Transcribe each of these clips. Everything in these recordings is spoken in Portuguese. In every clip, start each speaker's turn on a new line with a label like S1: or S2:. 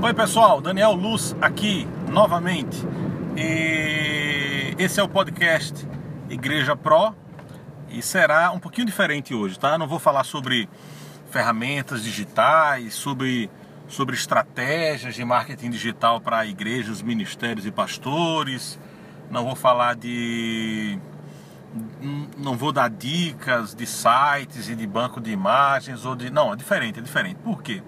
S1: Oi pessoal, Daniel Luz aqui novamente. E esse é o podcast Igreja Pro e será um pouquinho diferente hoje, tá? Não vou falar sobre ferramentas digitais, sobre, sobre estratégias de marketing digital para igrejas, ministérios e pastores. Não vou falar de não vou dar dicas de sites e de banco de imagens ou de não, é diferente, é diferente. Por quê?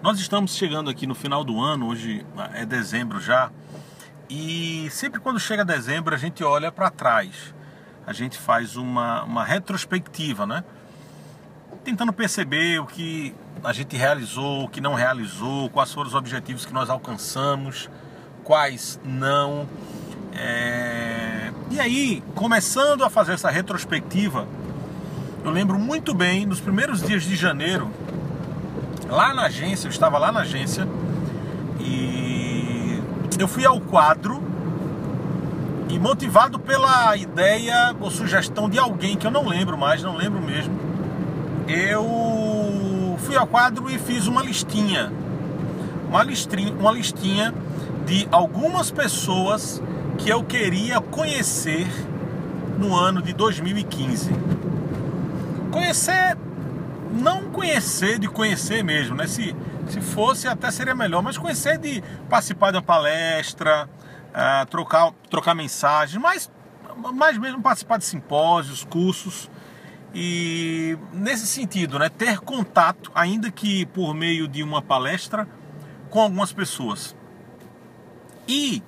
S1: Nós estamos chegando aqui no final do ano, hoje é dezembro já, e sempre quando chega dezembro a gente olha para trás, a gente faz uma, uma retrospectiva, né? Tentando perceber o que a gente realizou, o que não realizou, quais foram os objetivos que nós alcançamos, quais não. É... E aí, começando a fazer essa retrospectiva, eu lembro muito bem, nos primeiros dias de janeiro, lá na agência, eu estava lá na agência e eu fui ao quadro e motivado pela ideia ou sugestão de alguém que eu não lembro mais, não lembro mesmo, eu fui ao quadro e fiz uma listinha, uma listinha, uma listinha de algumas pessoas que eu queria conhecer no ano de 2015. Conhecer não conhecer de conhecer mesmo, né? Se, se fosse até seria melhor, mas conhecer de participar de uma palestra, uh, trocar, trocar mensagens, mas mais mesmo participar de simpósios, cursos e nesse sentido, né, ter contato, ainda que por meio de uma palestra, com algumas pessoas. E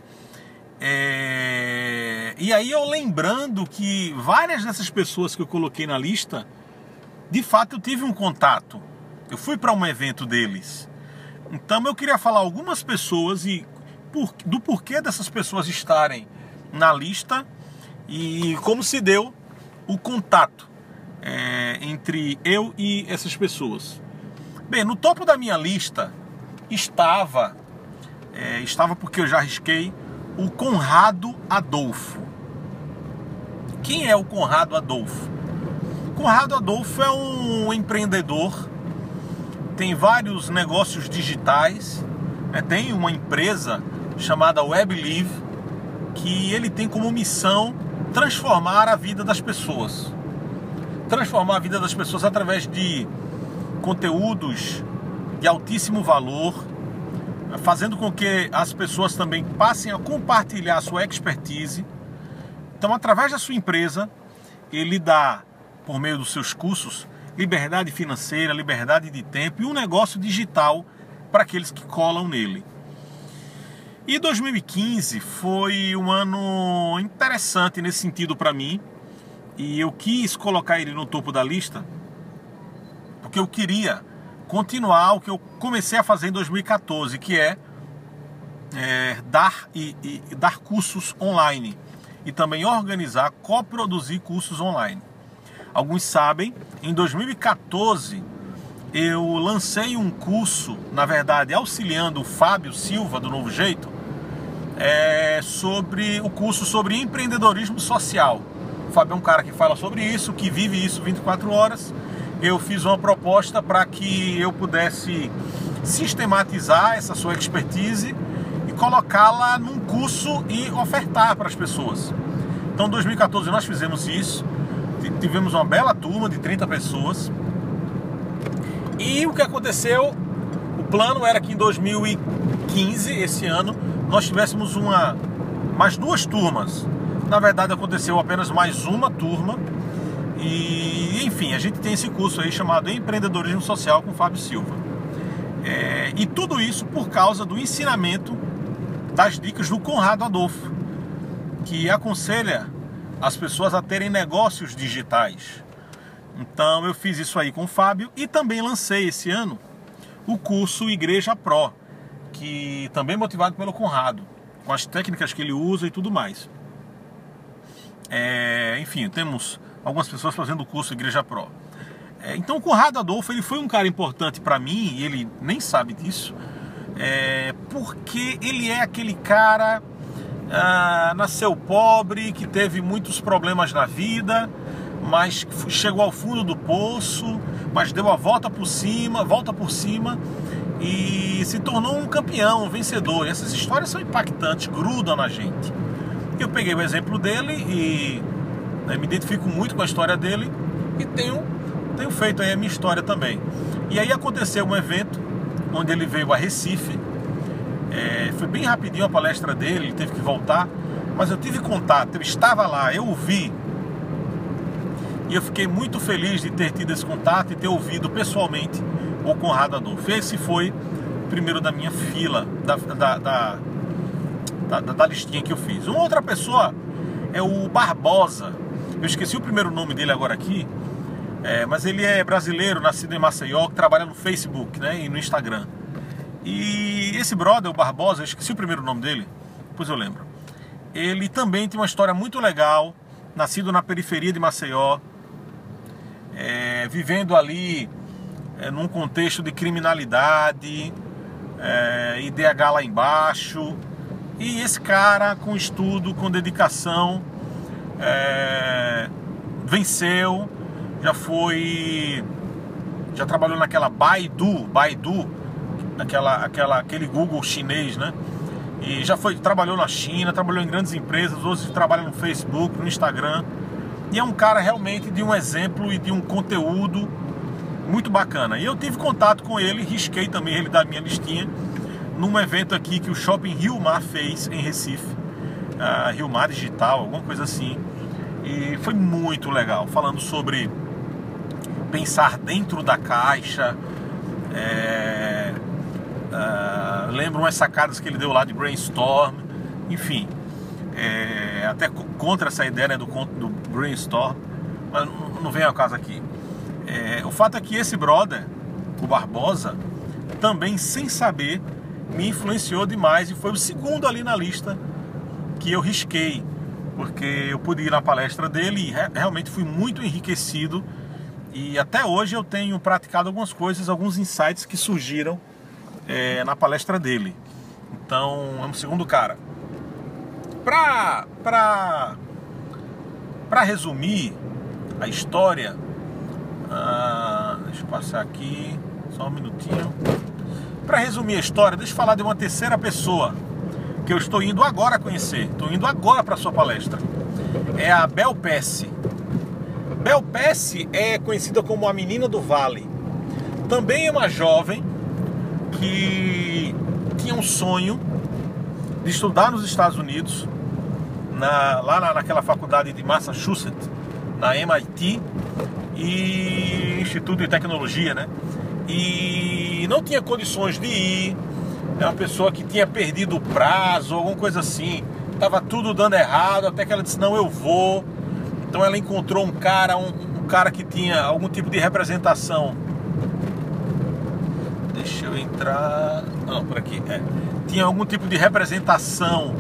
S1: é, e aí eu lembrando que várias dessas pessoas que eu coloquei na lista de fato eu tive um contato. Eu fui para um evento deles. Então eu queria falar algumas pessoas e por, do porquê dessas pessoas estarem na lista e como se deu o contato é, entre eu e essas pessoas. Bem, no topo da minha lista estava, é, estava porque eu já arrisquei, o Conrado Adolfo. Quem é o Conrado Adolfo? Conrado Adolfo é um empreendedor, tem vários negócios digitais, né? tem uma empresa chamada WebLive que ele tem como missão transformar a vida das pessoas. Transformar a vida das pessoas através de conteúdos de altíssimo valor, fazendo com que as pessoas também passem a compartilhar a sua expertise. Então, através da sua empresa, ele dá por meio dos seus cursos, liberdade financeira, liberdade de tempo e um negócio digital para aqueles que colam nele. E 2015 foi um ano interessante nesse sentido para mim, e eu quis colocar ele no topo da lista, porque eu queria continuar o que eu comecei a fazer em 2014, que é, é dar e, e dar cursos online e também organizar, coproduzir cursos online alguns sabem, em 2014 eu lancei um curso, na verdade, auxiliando o Fábio Silva do Novo Jeito, é, sobre o curso sobre empreendedorismo social. O Fábio é um cara que fala sobre isso, que vive isso 24 horas. Eu fiz uma proposta para que eu pudesse sistematizar essa sua expertise e colocá-la num curso e ofertar para as pessoas. Então, em 2014 nós fizemos isso tivemos uma bela turma de 30 pessoas. E o que aconteceu? O plano era que em 2015, esse ano, nós tivéssemos uma mais duas turmas. Na verdade, aconteceu apenas mais uma turma. E, enfim, a gente tem esse curso aí chamado Empreendedorismo Social com Fábio Silva. É, e tudo isso por causa do ensinamento das dicas do Conrado Adolfo, que aconselha as pessoas a terem negócios digitais. Então eu fiz isso aí com o Fábio e também lancei esse ano o curso Igreja Pro, que também motivado pelo Conrado, com as técnicas que ele usa e tudo mais. É, enfim, temos algumas pessoas fazendo o curso Igreja Pro. É, então o Conrado Adolfo ele foi um cara importante para mim e ele nem sabe disso, é, porque ele é aquele cara ah, nasceu pobre, que teve muitos problemas na vida, mas chegou ao fundo do poço, mas deu a volta por cima, volta por cima e se tornou um campeão, um vencedor. E essas histórias são impactantes, grudam na gente. Eu peguei o exemplo dele e né, me identifico muito com a história dele e tenho, tenho feito aí a minha história também. E aí aconteceu um evento onde ele veio a Recife. É, foi bem rapidinho a palestra dele, ele teve que voltar, mas eu tive contato, eu estava lá, eu ouvi. E eu fiquei muito feliz de ter tido esse contato e ter ouvido pessoalmente o Conrado Adolfo. Esse foi o primeiro da minha fila, da, da, da, da, da listinha que eu fiz. Uma outra pessoa é o Barbosa. Eu esqueci o primeiro nome dele agora aqui, é, mas ele é brasileiro, nascido em Maceió, que trabalha no Facebook né, e no Instagram. E esse brother, o Barbosa, eu esqueci o primeiro nome dele, depois eu lembro. Ele também tem uma história muito legal, nascido na periferia de Maceió, é, vivendo ali é, num contexto de criminalidade, é, IDH lá embaixo. E esse cara, com estudo, com dedicação, é, venceu, já foi. Já trabalhou naquela Baidu, Baidu, aquela, aquela, aquele Google chinês, né? E já foi, trabalhou na China, trabalhou em grandes empresas, hoje trabalha no Facebook, no Instagram. E é um cara realmente de um exemplo e de um conteúdo muito bacana. E eu tive contato com ele, risquei também ele da minha listinha, num evento aqui que o Shopping Rio Mar fez em Recife, uh, Rio Mar Digital, alguma coisa assim. E foi muito legal, falando sobre pensar dentro da caixa. É, uh, lembro umas sacadas que ele deu lá de brainstorm, enfim. É, até contra essa ideia né, do, do brainstorm, mas não, não vem ao caso aqui. É, o fato é que esse brother, o Barbosa, também sem saber, me influenciou demais e foi o segundo ali na lista que eu risquei, porque eu pude ir na palestra dele e realmente fui muito enriquecido. E até hoje eu tenho praticado algumas coisas, alguns insights que surgiram é, na palestra dele. Então é um segundo cara. Pra, pra, pra resumir a história, ah, deixa eu passar aqui, só um minutinho. Para resumir a história, deixa eu falar de uma terceira pessoa que eu estou indo agora conhecer. Estou indo agora para sua palestra. É a Bel Pesce. Bel Pesce é conhecida como a menina do vale. Também é uma jovem que tinha um sonho de estudar nos Estados Unidos, na, lá na, naquela faculdade de Massachusetts, na MIT, e Instituto de Tecnologia, né? E não tinha condições de ir. É uma pessoa que tinha perdido o prazo, alguma coisa assim. Tava tudo dando errado, até que ela disse: "Não, eu vou". Então ela encontrou um cara, um, um cara que tinha algum tipo de representação. Deixa eu entrar. Não, por aqui. É. Tinha algum tipo de representação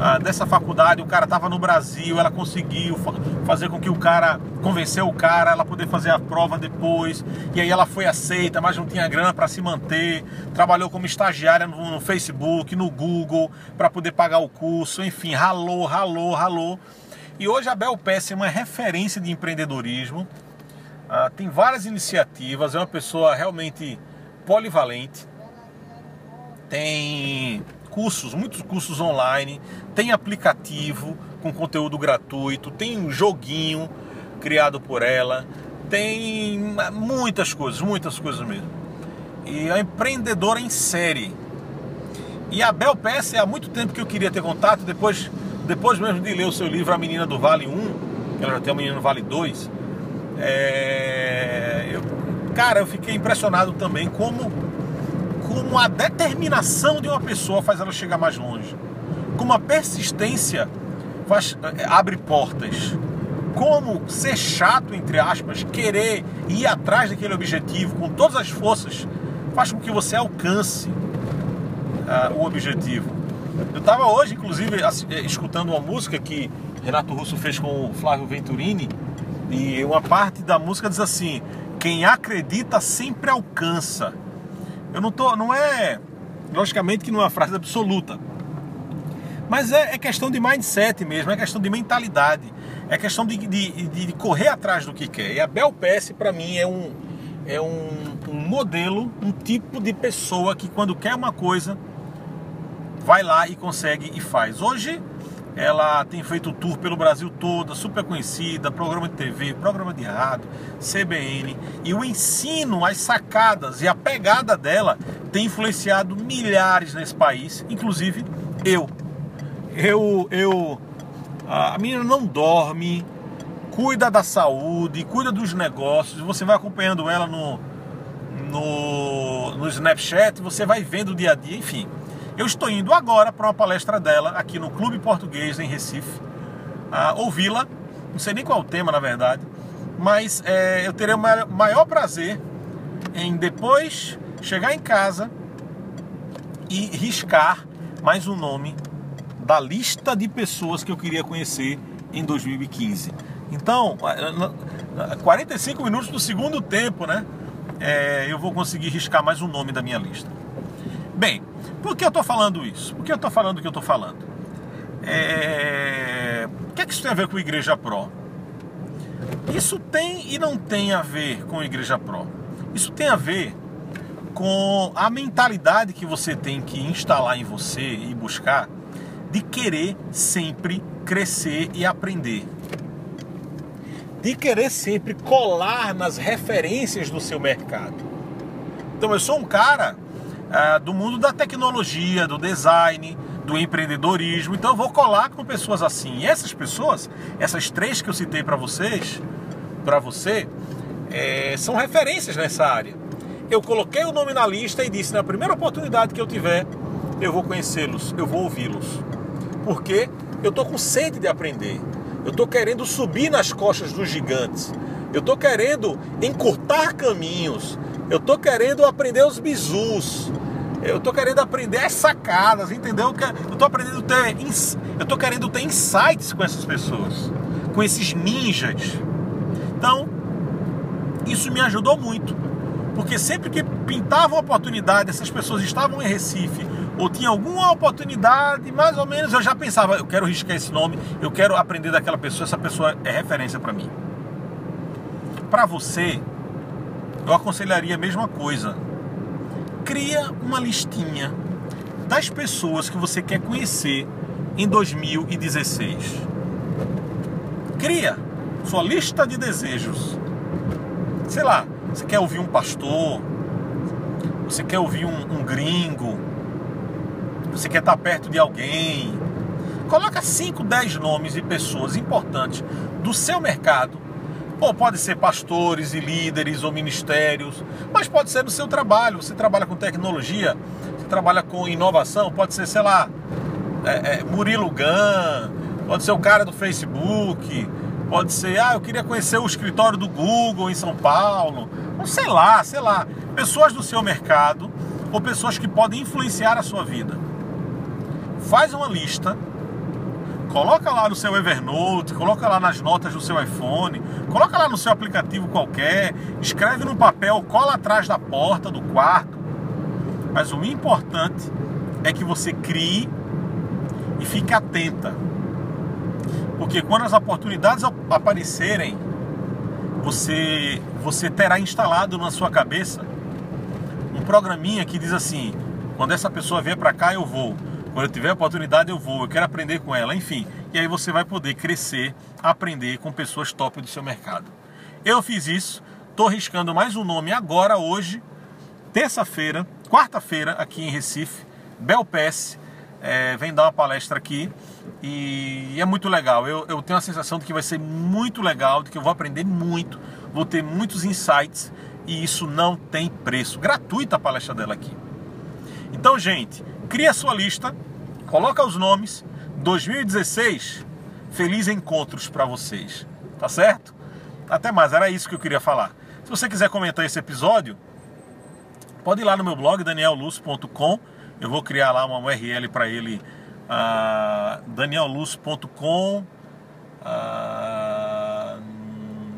S1: ah, dessa faculdade, o cara estava no Brasil, ela conseguiu fazer com que o cara, convenceu o cara, ela poder fazer a prova depois, e aí ela foi aceita, mas não tinha grana para se manter, trabalhou como estagiária no, no Facebook, no Google, para poder pagar o curso, enfim, ralou, ralou, ralou. E hoje a Bel Pesce é uma referência de empreendedorismo, ah, tem várias iniciativas, é uma pessoa realmente polivalente, tem cursos, muitos cursos online, tem aplicativo com conteúdo gratuito, tem um joguinho criado por ela, tem muitas coisas, muitas coisas mesmo. E é empreendedora em série. E a Bel Peça é há muito tempo que eu queria ter contato, depois, depois mesmo de ler o seu livro A Menina do Vale 1, ela já tem a Menina do Vale 2. É, eu, cara, eu fiquei impressionado também como como a determinação de uma pessoa faz ela chegar mais longe, como a persistência faz, eh, abre portas, como ser chato, entre aspas, querer ir atrás daquele objetivo com todas as forças, faz com que você alcance uh, o objetivo. Eu estava hoje, inclusive, eh, escutando uma música que Renato Russo fez com o Flávio Venturini, e uma parte da música diz assim: quem acredita sempre alcança. Eu não tô, não é, logicamente que não é uma frase absoluta, mas é, é questão de mindset mesmo, é questão de mentalidade, é questão de, de, de correr atrás do que quer. E a Bel Pass para mim é um, é um, um modelo, um tipo de pessoa que quando quer uma coisa vai lá e consegue e faz. Hoje ela tem feito tour pelo Brasil todo, super conhecida, programa de TV, programa de rádio, CBN. E o ensino, as sacadas e a pegada dela tem influenciado milhares nesse país, inclusive eu. Eu, eu, a menina não dorme, cuida da saúde, cuida dos negócios. Você vai acompanhando ela no, no, no Snapchat, você vai vendo o dia a dia, enfim. Eu estou indo agora para uma palestra dela aqui no Clube Português em Recife, ouvi-la. Não sei nem qual o tema, na verdade, mas é, eu terei o maior prazer em depois chegar em casa e riscar mais um nome da lista de pessoas que eu queria conhecer em 2015. Então, 45 minutos do segundo tempo, né? É, eu vou conseguir riscar mais um nome da minha lista. Bem, por que eu estou falando isso? Por que eu estou falando o que eu estou falando? É... O que é que isso tem a ver com Igreja Pro? Isso tem e não tem a ver com Igreja Pro. Isso tem a ver com a mentalidade que você tem que instalar em você e buscar de querer sempre crescer e aprender. De querer sempre colar nas referências do seu mercado. Então eu sou um cara uh, do mundo da tecnologia, do design, do empreendedorismo. Então eu vou colar com pessoas assim. E essas pessoas, essas três que eu citei para vocês, para você, é, são referências nessa área. Eu coloquei o nome na lista e disse na primeira oportunidade que eu tiver, eu vou conhecê-los, eu vou ouvi-los. Porque eu tô com sede de aprender. Eu tô querendo subir nas costas dos gigantes. Eu tô querendo encurtar caminhos. Eu tô querendo aprender os bizus. Eu tô querendo aprender as sacadas, entendeu? Eu tô aprendendo ter, eu tô querendo ter insights com essas pessoas, com esses ninjas. Então, isso me ajudou muito, porque sempre que pintava uma oportunidade, essas pessoas estavam em Recife ou tinha alguma oportunidade, mais ou menos, eu já pensava, eu quero riscar esse nome, eu quero aprender daquela pessoa, essa pessoa é referência para mim. Para você, eu aconselharia a mesma coisa. Cria uma listinha das pessoas que você quer conhecer em 2016. Cria sua lista de desejos. Sei lá, você quer ouvir um pastor, você quer ouvir um, um gringo, você quer estar perto de alguém. Coloca 5, 10 nomes de pessoas importantes do seu mercado ou pode ser pastores e líderes ou ministérios, mas pode ser no seu trabalho. Você trabalha com tecnologia, você trabalha com inovação, pode ser, sei lá, é, é, Murilo Gun, pode ser o cara do Facebook, pode ser, ah, eu queria conhecer o escritório do Google em São Paulo, ou sei lá, sei lá, pessoas do seu mercado ou pessoas que podem influenciar a sua vida. Faz uma lista Coloca lá no seu Evernote, coloca lá nas notas do seu iPhone, coloca lá no seu aplicativo qualquer, escreve no papel, cola atrás da porta do quarto. Mas o importante é que você crie e fique atenta. Porque quando as oportunidades aparecerem, você você terá instalado na sua cabeça um programinha que diz assim: quando essa pessoa vier para cá, eu vou. Quando eu tiver oportunidade, eu vou, eu quero aprender com ela, enfim. E aí você vai poder crescer, aprender com pessoas top do seu mercado. Eu fiz isso, estou riscando mais um nome agora, hoje, terça-feira, quarta-feira, aqui em Recife, Belpes, é, vem dar uma palestra aqui e é muito legal. Eu, eu tenho a sensação de que vai ser muito legal, de que eu vou aprender muito, vou ter muitos insights e isso não tem preço. Gratuita a palestra dela aqui. Então, gente, cria sua lista, coloca os nomes. 2016, feliz encontros para vocês. Tá certo? Até mais, era isso que eu queria falar. Se você quiser comentar esse episódio, pode ir lá no meu blog danielluz.com. Eu vou criar lá uma URL para ele, uh, danielluz.com uh,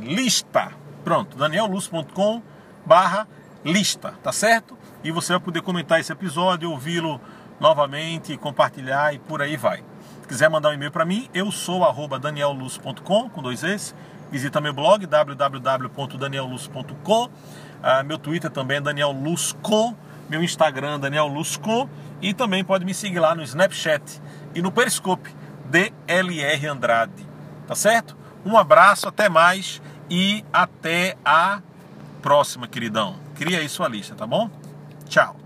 S1: lista. Pronto, danielluz.com barra lista, tá certo? E você vai poder comentar esse episódio, ouvi-lo novamente, compartilhar e por aí vai. Se quiser mandar um e-mail para mim, eu sou arroba danielluz.com com dois Es Visita meu blog www.danielluz.com. Uh, meu Twitter também é Daniel Lusco. Meu Instagram Daniel Lusco. E também pode me seguir lá no Snapchat e no Periscope DLR Andrade. Tá certo? Um abraço, até mais e até a próxima, queridão. Cria aí sua lista, tá bom? Tchau.